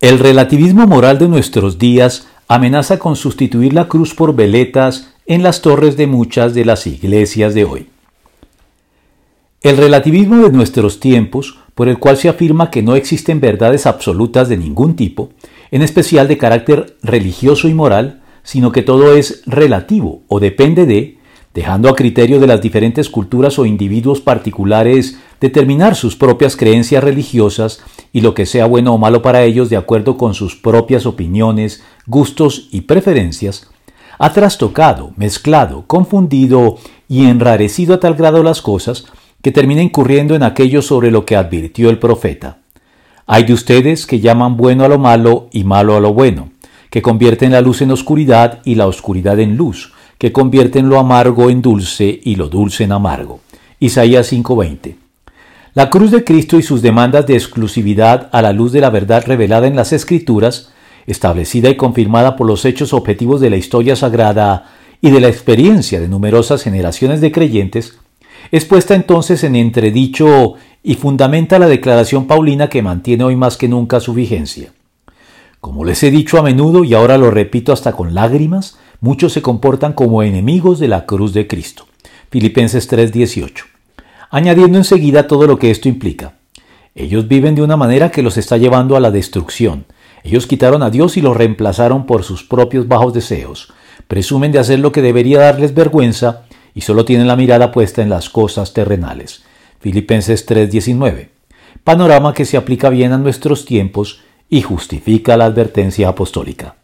El relativismo moral de nuestros días amenaza con sustituir la cruz por veletas en las torres de muchas de las iglesias de hoy. El relativismo de nuestros tiempos, por el cual se afirma que no existen verdades absolutas de ningún tipo, en especial de carácter religioso y moral, sino que todo es relativo o depende de, dejando a criterio de las diferentes culturas o individuos particulares determinar sus propias creencias religiosas y lo que sea bueno o malo para ellos de acuerdo con sus propias opiniones, gustos y preferencias, ha trastocado, mezclado, confundido y enrarecido a tal grado las cosas que termina incurriendo en aquello sobre lo que advirtió el profeta. Hay de ustedes que llaman bueno a lo malo y malo a lo bueno, que convierten la luz en oscuridad y la oscuridad en luz, que convierten lo amargo en dulce y lo dulce en amargo. Isaías 5:20. La cruz de Cristo y sus demandas de exclusividad a la luz de la verdad revelada en las Escrituras, establecida y confirmada por los hechos objetivos de la historia sagrada y de la experiencia de numerosas generaciones de creyentes, es puesta entonces en entredicho y fundamenta la declaración paulina que mantiene hoy más que nunca su vigencia. Como les he dicho a menudo y ahora lo repito hasta con lágrimas, muchos se comportan como enemigos de la cruz de Cristo. Filipenses 3:18. Añadiendo enseguida todo lo que esto implica. Ellos viven de una manera que los está llevando a la destrucción. Ellos quitaron a Dios y lo reemplazaron por sus propios bajos deseos. Presumen de hacer lo que debería darles vergüenza y solo tienen la mirada puesta en las cosas terrenales. Filipenses 3:19. Panorama que se aplica bien a nuestros tiempos y justifica la advertencia apostólica.